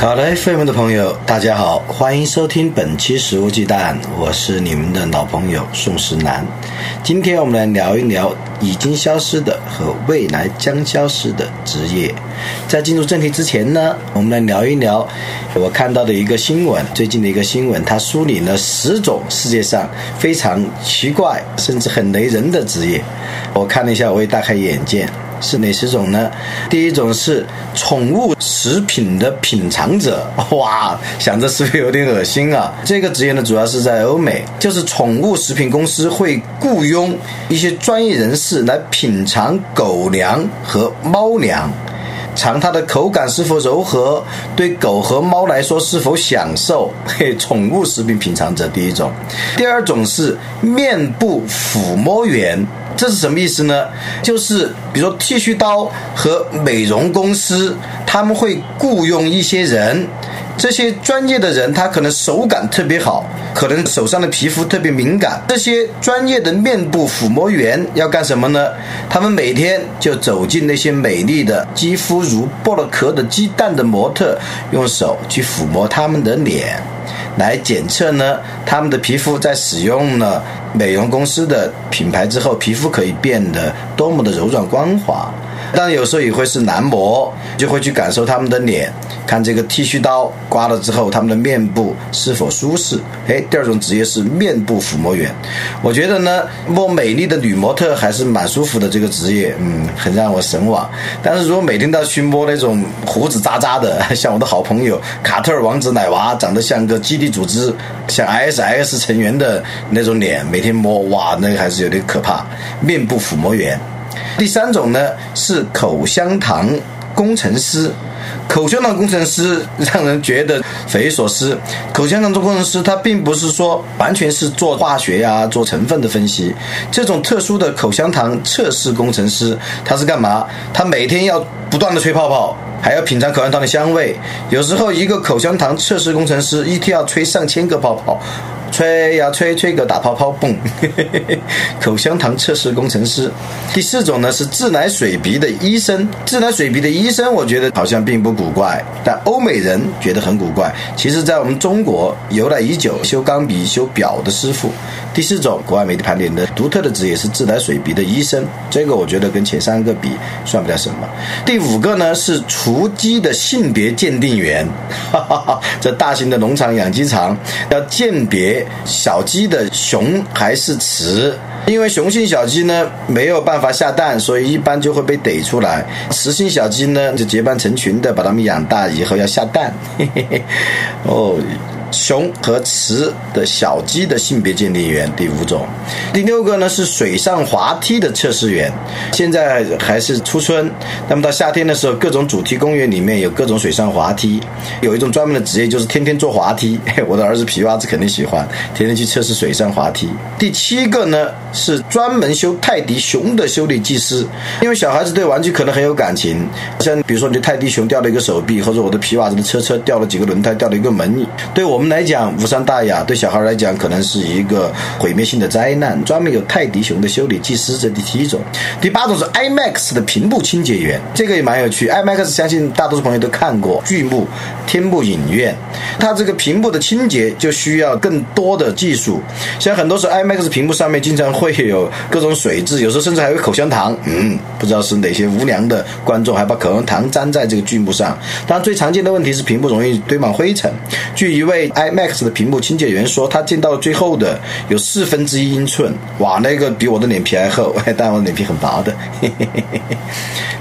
好的，FM 的朋友，大家好，欢迎收听本期《食物鸡蛋》，我是你们的老朋友宋时南。今天我们来聊一聊已经消失的和未来将消失的职业。在进入正题之前呢，我们来聊一聊我看到的一个新闻，最近的一个新闻，它梳理了十种世界上非常奇怪甚至很雷人的职业。我看了一下，我也大开眼界。是哪十种呢？第一种是宠物食品的品尝者，哇，想着是不是有点恶心啊？这个职业呢，主要是在欧美，就是宠物食品公司会雇佣一些专业人士来品尝狗粮和猫粮，尝它的口感是否柔和，对狗和猫来说是否享受。嘿，宠物食品品尝者第一种，第二种是面部抚摸员。这是什么意思呢？就是比如说剃须刀和美容公司，他们会雇佣一些人，这些专业的人他可能手感特别好，可能手上的皮肤特别敏感。这些专业的面部抚摸员要干什么呢？他们每天就走进那些美丽的肌肤如剥了壳的鸡蛋的模特，用手去抚摸他们的脸。来检测呢，他们的皮肤在使用了美容公司的品牌之后，皮肤可以变得多么的柔软光滑。当然有时候也会是男模，就会去感受他们的脸，看这个剃须刀刮了之后，他们的面部是否舒适。哎，第二种职业是面部抚摸员，我觉得呢，摸美丽的女模特还是蛮舒服的，这个职业，嗯，很让我神往。但是如果每天都要去摸那种胡子渣渣的，像我的好朋友卡特尔王子奶娃，长得像个基地组织、像 ISS 成员的那种脸，每天摸，哇，那个还是有点可怕。面部抚摸员。第三种呢是口香糖工程师，口香糖工程师让人觉得匪夷所思。口香糖做工程师他并不是说完全是做化学呀、做成分的分析，这种特殊的口香糖测试工程师他是干嘛？他每天要不断的吹泡泡，还要品尝口香糖的香味。有时候一个口香糖测试工程师一天要吹上千个泡泡。吹呀吹，吹个打泡泡，嘣！口香糖测试工程师。第四种呢是自来水鼻的医生。自来水鼻的医生，我觉得好像并不古怪，但欧美人觉得很古怪。其实，在我们中国由来已久，修钢笔、修表的师傅。第四种，国外媒体盘点的独特的职业是自来水鼻的医生。这个我觉得跟前三个比算不了什么。第五个呢是雏鸡的性别鉴定员。哈哈哈，这大型的农场养鸡场要鉴别。小鸡的雄还是雌？因为雄性小鸡呢没有办法下蛋，所以一般就会被逮出来。雌性小鸡呢就结伴成群的把它们养大以后要下蛋。哦。雄和雌的小鸡的性别鉴定员，第五种，第六个呢是水上滑梯的测试员。现在还是初春，那么到夏天的时候，各种主题公园里面有各种水上滑梯，有一种专门的职业就是天天坐滑梯。我的儿子皮娃子肯定喜欢，天天去测试水上滑梯。第七个呢是专门修泰迪熊的修理技师，因为小孩子对玩具可能很有感情，像比如说你的泰迪熊掉了一个手臂，或者我的皮娃子的车车掉了几个轮胎，掉了一个门，对我。我们来讲无伤大雅，对小孩来讲可能是一个毁灭性的灾难。专门有泰迪熊的修理技师，这第七种。第八种是 IMAX 的屏幕清洁员，这个也蛮有趣。IMAX 相信大多数朋友都看过，巨幕天幕影院，它这个屏幕的清洁就需要更多的技术。像很多时候 IMAX 屏幕上面经常会有各种水渍，有时候甚至还有口香糖。嗯，不知道是哪些无良的观众还把口香糖粘在这个剧目上。当然，最常见的问题是屏幕容易堆满灰尘。据一位 IMAX 的屏幕，清洁员说他见到最后的有四分之一英寸，哇，那个比我的脸皮还厚，但我脸皮很薄的。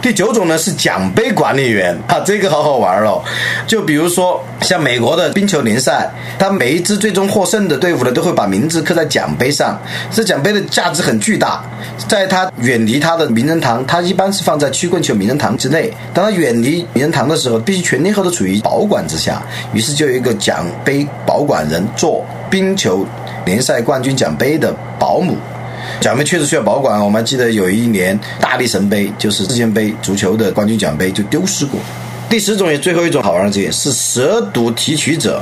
第九种呢是奖杯管理员啊，这个好好玩哦。就比如说像美国的冰球联赛，他每一支最终获胜的队伍呢，都会把名字刻在奖杯上。这奖杯的价值很巨大，在他远离他的名人堂，他一般是放在曲棍球名人堂之内。当他远离名人堂的时候，必须全天候都处于保管之下。于是就有一个奖杯保管人做冰球联赛冠军奖杯的保姆。奖杯确实需要保管。我们还记得有一年大力神杯，就是世界杯足球的冠军奖杯就丢失过。第十种也最后一种好玩的职业是蛇毒提取者，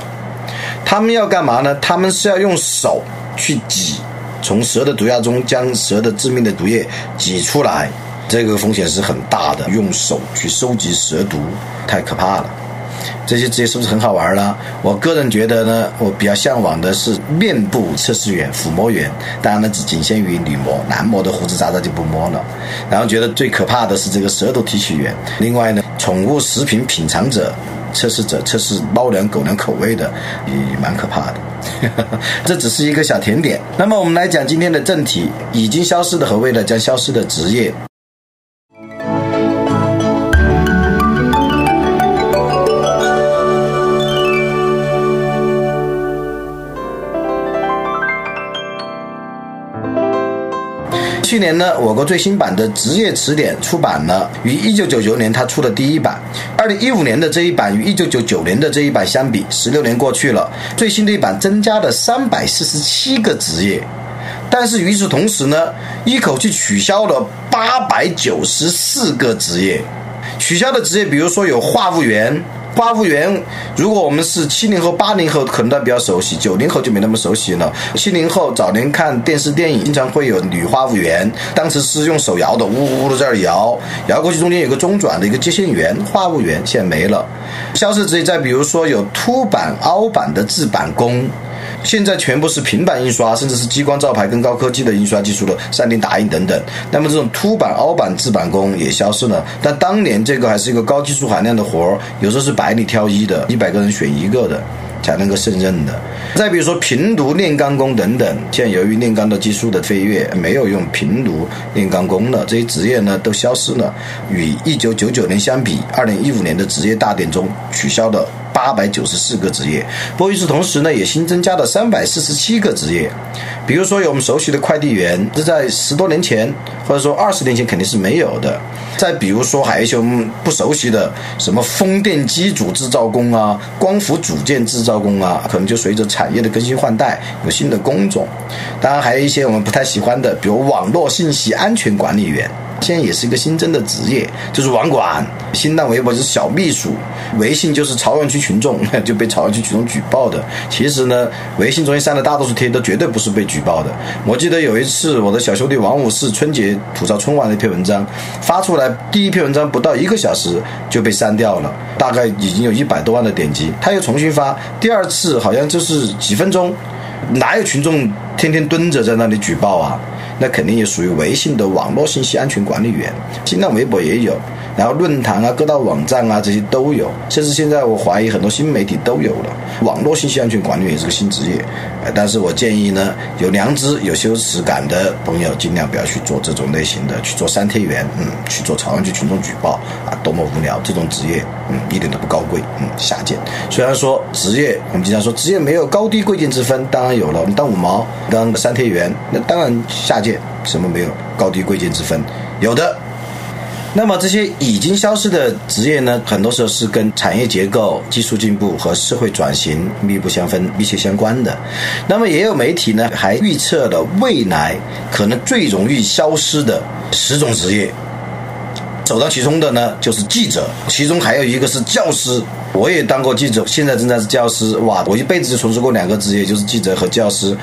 他们要干嘛呢？他们是要用手去挤，从蛇的毒药中将蛇的致命的毒液挤出来，这个风险是很大的。用手去收集蛇毒，太可怕了。这些职业是不是很好玩了？我个人觉得呢，我比较向往的是面部测试员、抚摸员，当然呢只仅限于女模，男模的胡子渣渣就不摸了。然后觉得最可怕的是这个舌头提取员。另外呢，宠物食品品尝者、测试者，测试猫粮、狗粮口味的，也蛮可怕的。这只是一个小甜点。那么我们来讲今天的正题：已经消失的和未来将消失的职业。去年呢，我国最新版的职业词典出版了，与一九九九年它出的第一版。二零一五年的这一版与一九九九年的这一版相比，十六年过去了，最新的一版增加了三百四十七个职业，但是与此同时呢，一口气取消了八百九十四个职业。取消的职业，比如说有话务员。话务员，如果我们是七零后、八零后，可能都比较熟悉；九零后就没那么熟悉了。七零后早年看电视电影，经常会有女话务员，当时是用手摇的，呜呜呜的在那儿摇，摇过去中间有个中转的一个接线员，话务员现在没了。消失职业，再比如说有凸版、凹版的制版工。现在全部是平板印刷，甚至是激光照排跟高科技的印刷技术的 3D 打印等等。那么这种凸版、凹版制版工也消失了。但当年这个还是一个高技术含量的活儿，有时候是百里挑一的，一百个人选一个的才能够胜任的。再比如说平炉炼钢工等等，现在由于炼钢的技术的飞跃，没有用平炉炼钢工了，这些职业呢都消失了。与1999年相比，2015年的职业大典中取消的。八百九十四个职业，不过与此同时呢，也新增加了三百四十七个职业。比如说有我们熟悉的快递员，这在十多年前或者说二十年前肯定是没有的。再比如说还有一些我们不熟悉的，什么风电机组制造工啊、光伏组件制造工啊，可能就随着产业的更新换代有新的工种。当然还有一些我们不太喜欢的，比如网络信息安全管理员。现在也是一个新增的职业，就是网管。新浪微博就是小秘书，微信就是朝阳区群众 就被朝阳区群众举报的。其实呢，微信中心删的大多数贴都绝对不是被举报的。我记得有一次，我的小兄弟王五是春节吐槽春晚的一篇文章发出来，第一篇文章不到一个小时就被删掉了，大概已经有一百多万的点击。他又重新发，第二次好像就是几分钟，哪有群众天天蹲着在那里举报啊？那肯定也属于微信的网络信息安全管理员，新浪微博也有，然后论坛啊、各大网站啊这些都有，甚至现在我怀疑很多新媒体都有了。网络信息安全管理员是个新职业，呃，但是我建议呢，有良知、有羞耻感的朋友尽量不要去做这种类型的，去做删帖员，嗯，去做朝阳区群众举报啊，多么无聊！这种职业，嗯，一点都不高贵，嗯，下贱。虽然说职业，我们经常说职业没有高低贵贱之分，当然有了，你当五毛、当删帖员，那当然下贱。什么没有高低贵贱之分？有的。那么这些已经消失的职业呢？很多时候是跟产业结构、技术进步和社会转型密不相分、密切相关的。那么也有媒体呢，还预测了未来可能最容易消失的十种职业。首当其冲的呢，就是记者，其中还有一个是教师。我也当过记者，现在正在是教师。哇，我一辈子就从事过两个职业，就是记者和教师，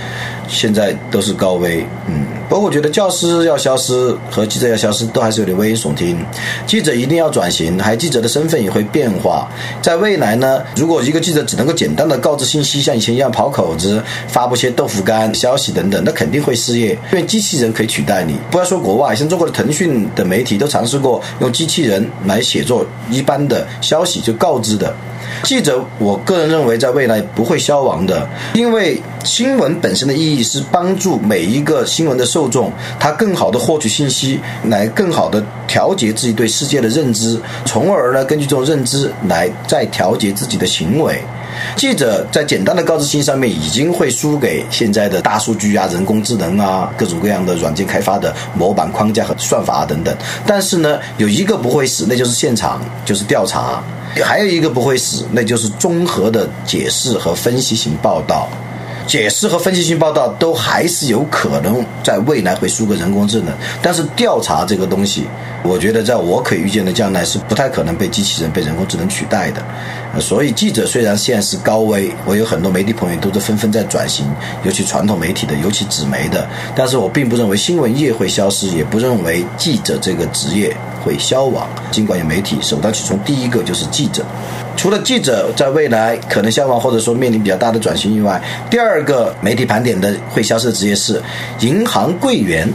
现在都是高危。嗯。不过我觉得教师要消失和记者要消失都还是有点危言耸听。记者一定要转型，还记者的身份也会变化。在未来呢，如果一个记者只能够简单的告知信息，像以前一样跑口子、发布些豆腐干消息等等，那肯定会失业，因为机器人可以取代你。不要说国外，像中国的腾讯的媒体都尝试过用机器人来写作一般的消息，就告知的。记者，我个人认为在未来不会消亡的，因为新闻本身的意义是帮助每一个新闻的受众，他更好的获取信息，来更好的调节自己对世界的认知，从而呢，根据这种认知来再调节自己的行为。记者在简单的告知信上面已经会输给现在的大数据啊、人工智能啊、各种各样的软件开发的模板框架和算法啊等等。但是呢，有一个不会死，那就是现场，就是调查；还有一个不会死，那就是综合的解释和分析型报道。解释和分析性报道都还是有可能在未来会输给人工智能，但是调查这个东西，我觉得在我可以预见的将来是不太可能被机器人、被人工智能取代的。所以记者虽然现在是高危，我有很多媒体朋友都是纷纷在转型，尤其传统媒体的，尤其纸媒的，但是我并不认为新闻业会消失，也不认为记者这个职业会消亡。尽管有媒体首当其冲，第一个就是记者。除了记者在未来可能消亡，或者说面临比较大的转型以外，第二个媒体盘点的会消失的职业是银行柜员。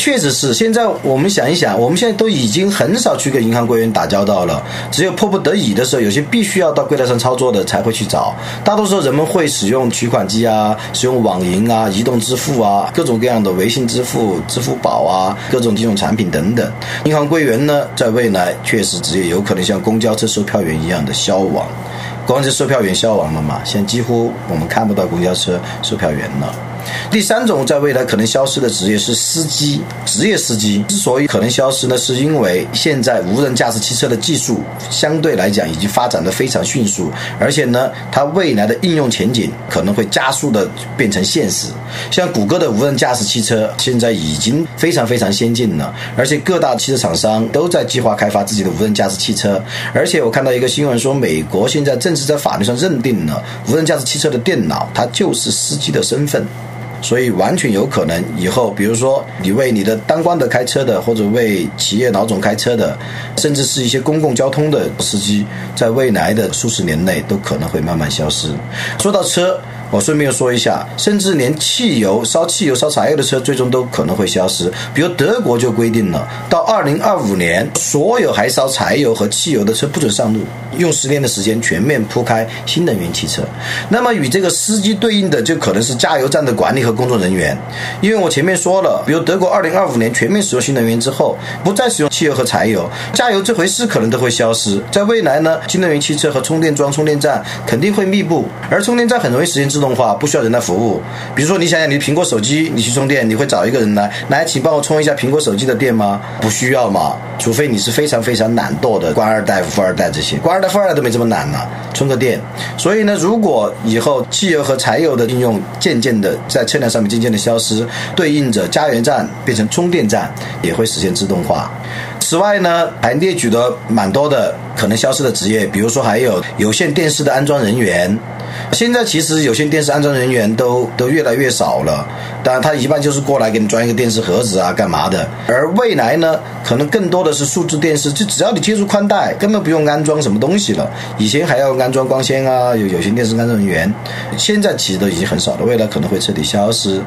确实是，现在我们想一想，我们现在都已经很少去跟银行柜员打交道了，只有迫不得已的时候，有些必须要到柜台上操作的才会去找。大多数人们会使用取款机啊，使用网银啊，移动支付啊，各种各样的微信支付、支付宝啊，各种金融产品等等。银行柜员呢，在未来确实职业有可能像公交车售票员一样的消亡。公交车售票员消亡了嘛？现在几乎我们看不到公交车售票员了。第三种在未来可能消失的职业是司机，职业司机之所以可能消失呢，是因为现在无人驾驶汽车的技术相对来讲已经发展的非常迅速，而且呢，它未来的应用前景可能会加速的变成现实。像谷歌的无人驾驶汽车现在已经非常非常先进了，而且各大汽车厂商都在计划开发自己的无人驾驶汽车。而且我看到一个新闻说，美国现在正式在法律上认定了无人驾驶汽车的电脑，它就是司机的身份。所以完全有可能以后，比如说你为你的当官的开车的，或者为企业老总开车的，甚至是一些公共交通的司机，在未来的数十年内都可能会慢慢消失。说到车。我顺便说一下，甚至连汽油烧汽油、烧柴油的车，最终都可能会消失。比如德国就规定了，到二零二五年，所有还烧柴油和汽油的车不准上路，用十年的时间全面铺开新能源汽车。那么与这个司机对应的，就可能是加油站的管理和工作人员。因为我前面说了，比如德国二零二五年全面使用新能源之后，不再使用汽油和柴油，加油这回事可能都会消失。在未来呢，新能源汽车和充电桩、充电站肯定会密布，而充电站很容易实现自自动化不需要人来服务，比如说你想想，你的苹果手机，你去充电，你会找一个人来，来，请帮我充一下苹果手机的电吗？不需要嘛，除非你是非常非常懒惰的官二代、富二代这些，官二代、富二代都没这么懒呢，充个电。所以呢，如果以后汽油和柴油的应用渐渐的在车辆上面渐渐的消失，对应着加油站变成充电站，也会实现自动化。此外呢，还列举了蛮多的可能消失的职业，比如说还有有线电视的安装人员。现在其实有线电视安装人员都都越来越少了，当然他一般就是过来给你装一个电视盒子啊，干嘛的？而未来呢，可能更多的是数字电视，就只要你接入宽带，根本不用安装什么东西了。以前还要安装光纤啊，有有线电视安装人员，现在其实都已经很少了，未来可能会彻底消失。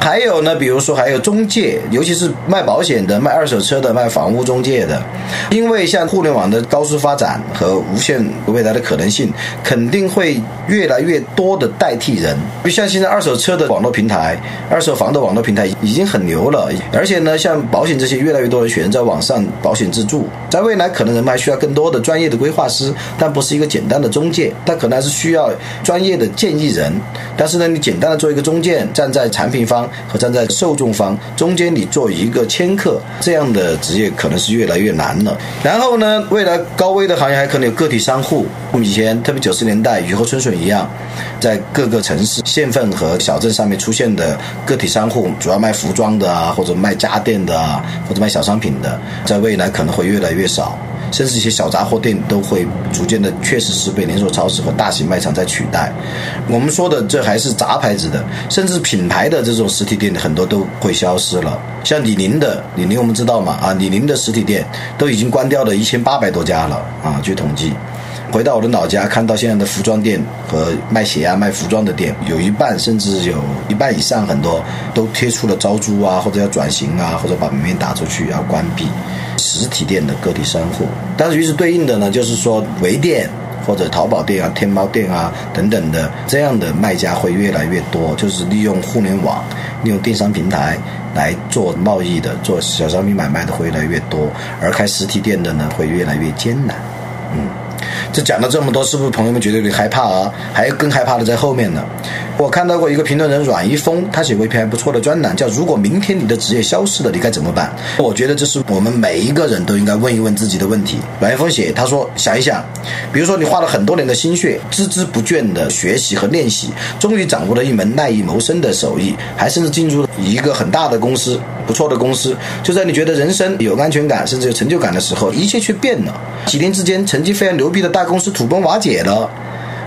还有呢，比如说还有中介，尤其是卖保险的、卖二手车的、卖房屋中介的，因为像互联网的高速发展展和无限未来的可能性，肯定会越来越。多的代替人，就像现在二手车的网络平台、二手房的网络平台已经很牛了，而且呢，像保险这些，越来越多人选择在网上保险自助。在未来，可能人们还需要更多的专业的规划师，但不是一个简单的中介，他可能还是需要专业的建议人。但是呢，你简单的做一个中介，站在产品方和站在受众方中间，你做一个掮客，这样的职业可能是越来越难了。然后呢，未来高危这行业还可能有个体商户，我们以前特别九十年代雨后春笋一样。在各个城市、县份和小镇上面出现的个体商户，主要卖服装的啊，或者卖家电的啊，或者卖小商品的，在未来可能会越来越少，甚至一些小杂货店都会逐渐的，确实是被连锁超市和大型卖场在取代。我们说的这还是杂牌子的，甚至品牌的这种实体店很多都会消失了。像李宁的，李宁我们知道嘛啊，李宁的实体店都已经关掉了一千八百多家了啊，据统计。回到我的老家，看到现在的服装店和卖鞋啊、卖服装的店，有一半甚至有一半以上，很多都贴出了招租啊，或者要转型啊，或者把门面打出去要关闭实体店的个体商户。但是与此对应的呢，就是说微店、或者淘宝店啊、天猫店啊等等的这样的卖家会越来越多，就是利用互联网、利用电商平台来做贸易的、做小商品买卖的会越来越多，而开实体店的呢会越来越艰难。嗯，这讲了这么多，是不是朋友们觉得有点害怕啊？还有更害怕的在后面呢。我看到过一个评论人阮一峰，他写过一篇不错的专栏，叫《如果明天你的职业消失了，你该怎么办》。我觉得这是我们每一个人都应该问一问自己的问题。阮一峰写，他说：想一想，比如说你花了很多年的心血，孜孜不倦的学习和练习，终于掌握了一门赖以谋生的手艺，还甚至进入了一个很大的公司，不错的公司。就在你觉得人生有安全感，甚至有成就感的时候，一切却变了。几年之间，成绩非常牛逼的大公司土崩瓦解了。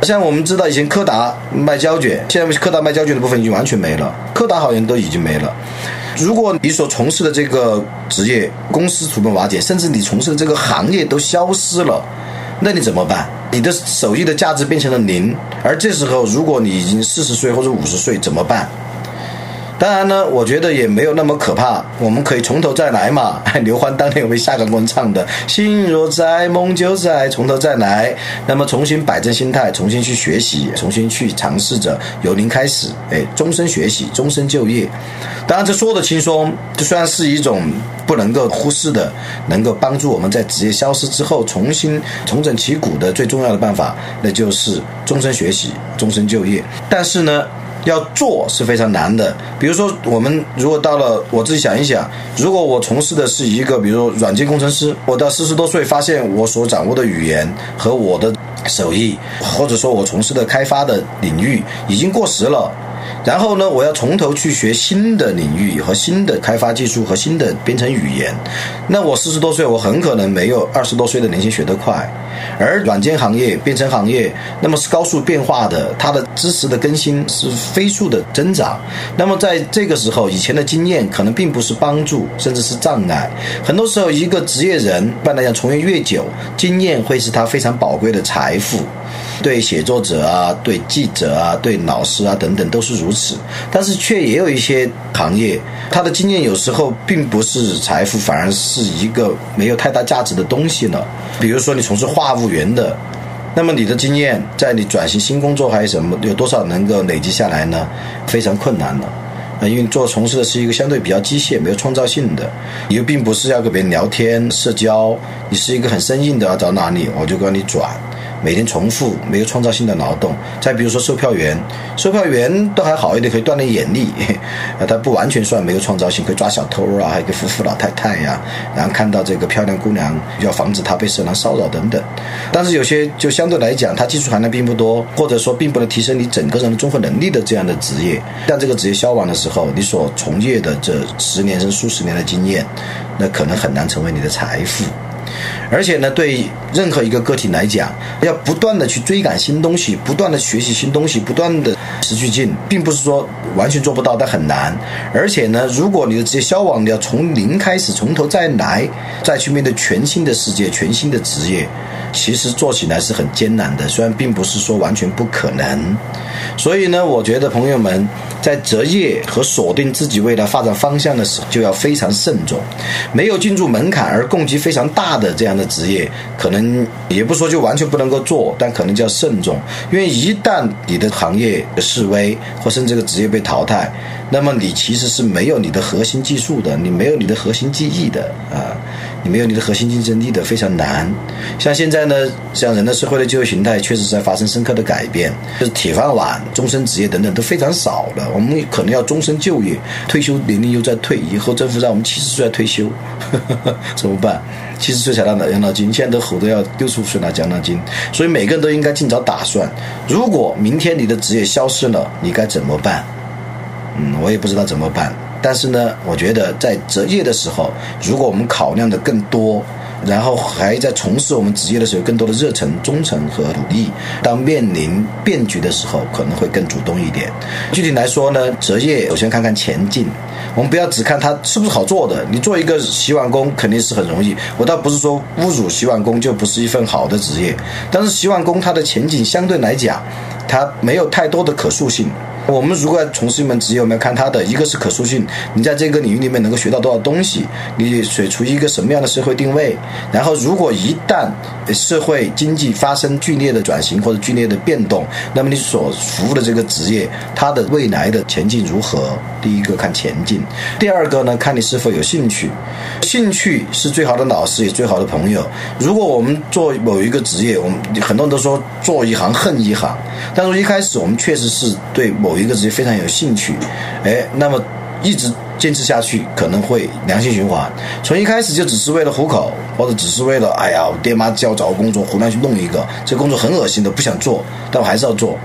像我们知道，以前柯达卖胶卷，现在柯达卖胶卷的部分已经完全没了，柯达好像都已经没了。如果你所从事的这个职业公司土崩瓦解，甚至你从事的这个行业都消失了，那你怎么办？你的手艺的价值变成了零。而这时候，如果你已经四十岁或者五十岁，怎么办？当然呢，我觉得也没有那么可怕，我们可以从头再来嘛。刘欢当年为下岗工唱的“心若在，梦就在”，从头再来。那么重新摆正心态，重新去学习，重新去尝试着由零开始，哎，终身学习，终身就业。当然，这说的轻松，这虽然是一种不能够忽视的，能够帮助我们在职业消失之后重新重整旗鼓的最重要的办法，那就是终身学习，终身就业。但是呢？要做是非常难的。比如说，我们如果到了，我自己想一想，如果我从事的是一个，比如说软件工程师，我到四十多岁发现我所掌握的语言和我的手艺，或者说我从事的开发的领域已经过时了。然后呢，我要从头去学新的领域和新的开发技术和新的编程语言。那我四十多岁，我很可能没有二十多岁的年轻学得快。而软件行业、编程行业，那么是高速变化的，它的知识的更新是飞速的增长。那么在这个时候，以前的经验可能并不是帮助，甚至是障碍。很多时候，一个职业人，一般来讲，从业越久，经验会是他非常宝贵的财富。对写作者啊，对记者啊，对老师啊等等都是如此，但是却也有一些行业，他的经验有时候并不是财富，反而是一个没有太大价值的东西了。比如说你从事话务员的，那么你的经验在你转型新工作还有什么，有多少能够累积下来呢？非常困难了，啊，因为做从事的是一个相对比较机械、没有创造性的，你又并不是要跟别人聊天社交，你是一个很生硬的，要找哪里我就跟你转。每天重复没有创造性的劳动，再比如说售票员，售票员都还好一点，可以锻炼眼力，啊，他不完全算没有创造性，可以抓小偷啊，还可以扶扶老太太呀，然后看到这个漂亮姑娘，要防止她被色狼骚扰等等。但是有些就相对来讲，它技术含量并不多，或者说并不能提升你整个人的综合能力的这样的职业，当这个职业消亡的时候，你所从业的这十年甚至数十年的经验，那可能很难成为你的财富。而且呢，对任何一个个体来讲，要不断的去追赶新东西，不断的学习新东西，不断的持续进，并不是说完全做不到，但很难。而且呢，如果你的职业消亡，你要从零开始，从头再来，再去面对全新的世界、全新的职业，其实做起来是很艰难的。虽然并不是说完全不可能。所以呢，我觉得朋友们在择业和锁定自己未来发展方向的时候，就要非常慎重。没有进入门槛而供给非常大的这样的职业，可能也不说就完全不能够做，但可能就要慎重。因为一旦你的行业示威，或甚至这个职业被淘汰，那么你其实是没有你的核心技术的，你没有你的核心技艺的啊。你没有你的核心竞争力的非常难。像现在呢，像人的社会的就业形态确实在发生深刻的改变，就是铁饭碗、终身职业等等都非常少了。我们可能要终身就业，退休年龄又在退，以后政府让我们七十岁退休呵呵，怎么办？七十岁才拿养老金，现在都吼着要六十五岁拿养老金。所以每个人都应该尽早打算，如果明天你的职业消失了，你该怎么办？嗯，我也不知道怎么办。但是呢，我觉得在择业的时候，如果我们考量的更多，然后还在从事我们职业的时候，更多的热忱、忠诚和努力，当面临变局的时候，可能会更主动一点。具体来说呢，择业首先看看前景，我们不要只看它是不是好做的。你做一个洗碗工肯定是很容易，我倒不是说侮辱洗碗工就不是一份好的职业，但是洗碗工它的前景相对来讲，它没有太多的可塑性。我们如果要从事一门职业，我们要看它的一个是可塑性，你在这个领域里面能够学到多少东西，你水处于一个什么样的社会定位。然后，如果一旦社会经济发生剧烈的转型或者剧烈的变动，那么你所服务的这个职业，它的未来的前景如何？第一个看前景，第二个呢，看你是否有兴趣。兴趣是最好的老师，也最好的朋友。如果我们做某一个职业，我们很多人都说做一行恨一行，但是一开始我们确实是对某一个职业非常有兴趣，哎，那么一直坚持下去，可能会良性循环。从一开始就只是为了糊口，或者只是为了哎呀，我爹妈叫我找个工作，胡乱去弄一个，这工作很恶心的，不想做，但我还是要做。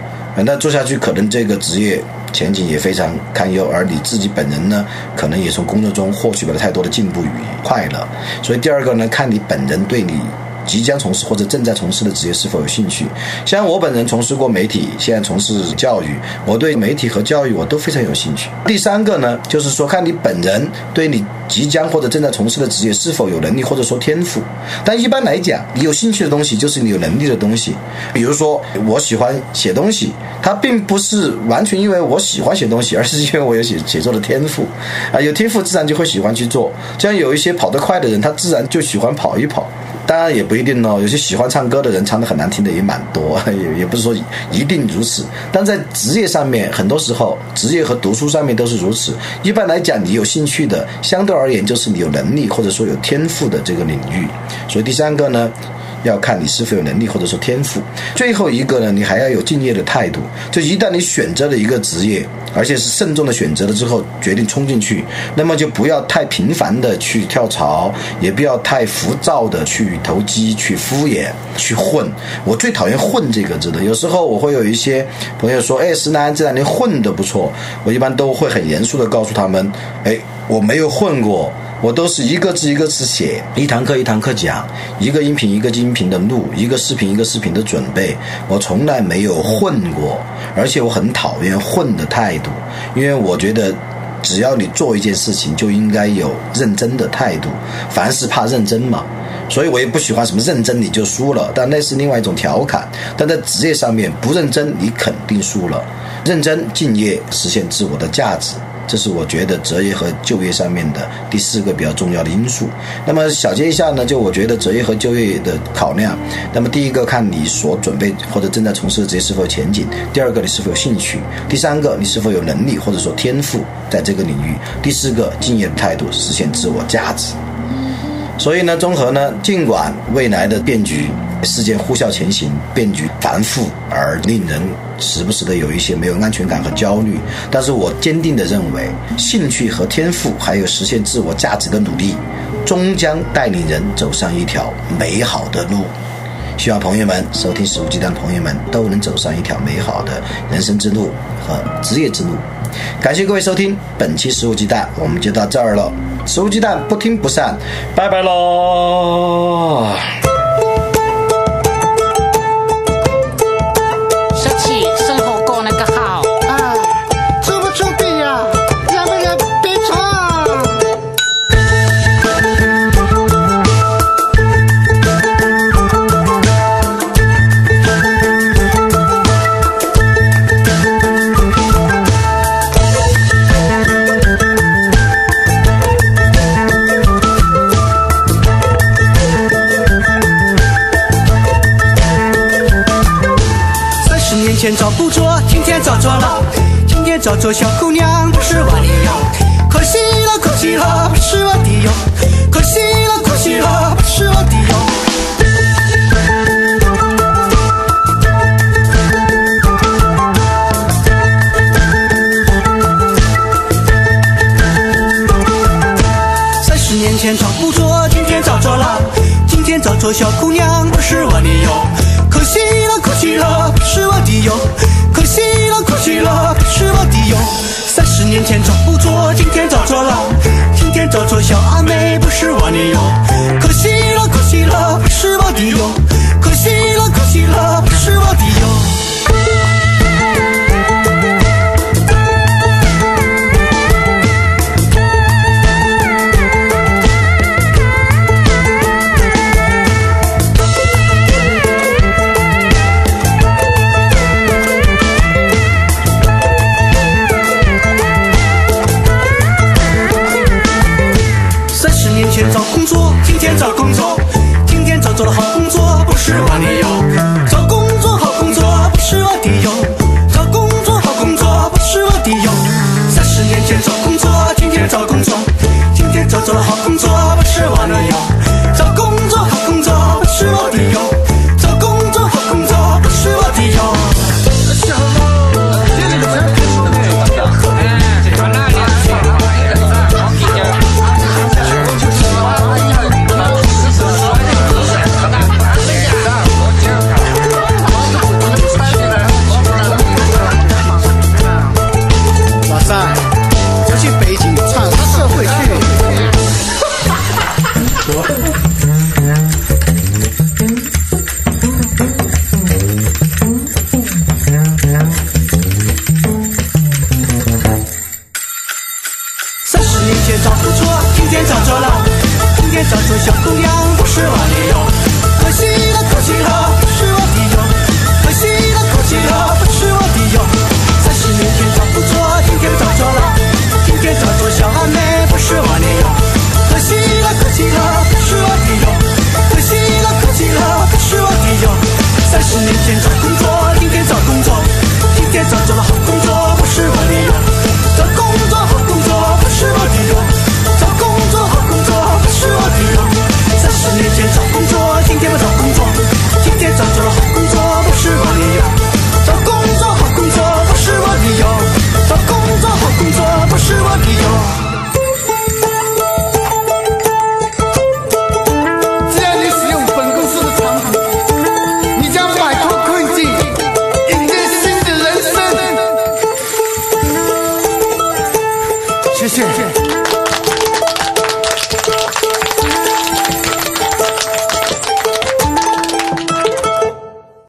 那做下去，可能这个职业前景也非常堪忧，而你自己本人呢，可能也从工作中获取不了太多的进步与快乐。所以第二个呢，看你本人对你。即将从事或者正在从事的职业是否有兴趣？像我本人从事过媒体，现在从事教育，我对媒体和教育我都非常有兴趣。第三个呢，就是说看你本人对你即将或者正在从事的职业是否有能力或者说天赋。但一般来讲，你有兴趣的东西就是你有能力的东西。比如说，我喜欢写东西，它并不是完全因为我喜欢写东西，而是因为我有写写作的天赋。啊，有天赋自然就会喜欢去做。像有一些跑得快的人，他自然就喜欢跑一跑。当然也不一定哦，有些喜欢唱歌的人唱的很难听的也蛮多，也也不是说一定如此。但在职业上面，很多时候职业和读书上面都是如此。一般来讲，你有兴趣的，相对而言就是你有能力或者说有天赋的这个领域。所以第三个呢？要看你是否有能力或者说天赋。最后一个呢，你还要有敬业的态度。就一旦你选择了一个职业，而且是慎重的选择了之后，决定冲进去，那么就不要太频繁的去跳槽，也不要太浮躁的去投机、去敷衍、去混。我最讨厌“混”这个字的。有时候我会有一些朋友说：“哎，石楠这两年混的不错。”我一般都会很严肃的告诉他们：“哎，我没有混过。”我都是一个字一个字写，一堂课一堂课讲，一个音频一个音频的录，一个视频一个视频的准备。我从来没有混过，而且我很讨厌混的态度，因为我觉得，只要你做一件事情，就应该有认真的态度。凡事怕认真嘛，所以我也不喜欢什么认真你就输了，但那是另外一种调侃。但在职业上面不认真，你肯定输了。认真敬业，实现自我的价值。这是我觉得择业和就业上面的第四个比较重要的因素。那么小结一下呢，就我觉得择业和就业的考量。那么第一个看你所准备或者正在从事的职业是否有前景；第二个你是否有兴趣；第三个你是否有能力或者说天赋在这个领域；第四个敬业的态度，实现自我价值。所以呢，综合呢，尽管未来的变局。事件呼啸前行，变局繁复而令人时不时的有一些没有安全感和焦虑。但是我坚定的认为，兴趣和天赋，还有实现自我价值的努力，终将带领人走上一条美好的路。希望朋友们收听《食物鸡蛋》的朋友们都能走上一条美好的人生之路和职业之路。感谢各位收听本期《食物鸡蛋》，我们就到这儿了。食物鸡蛋不听不散，拜拜喽。前找不着，今天找着了。今天找着小姑娘，不是我的哟。可惜了，可惜了，不是我的哟。可惜了，可惜了，不是我的哟。三十年前找不着，今天找着了。今天找着小姑娘，不是我的哟。可惜了，可惜了，不是我的哟。可惜了，可惜了，不是我的哟。三十年前找不着，今天找着了。今天找着小阿妹，不是我的哟。可惜了，可惜了。不是我的哟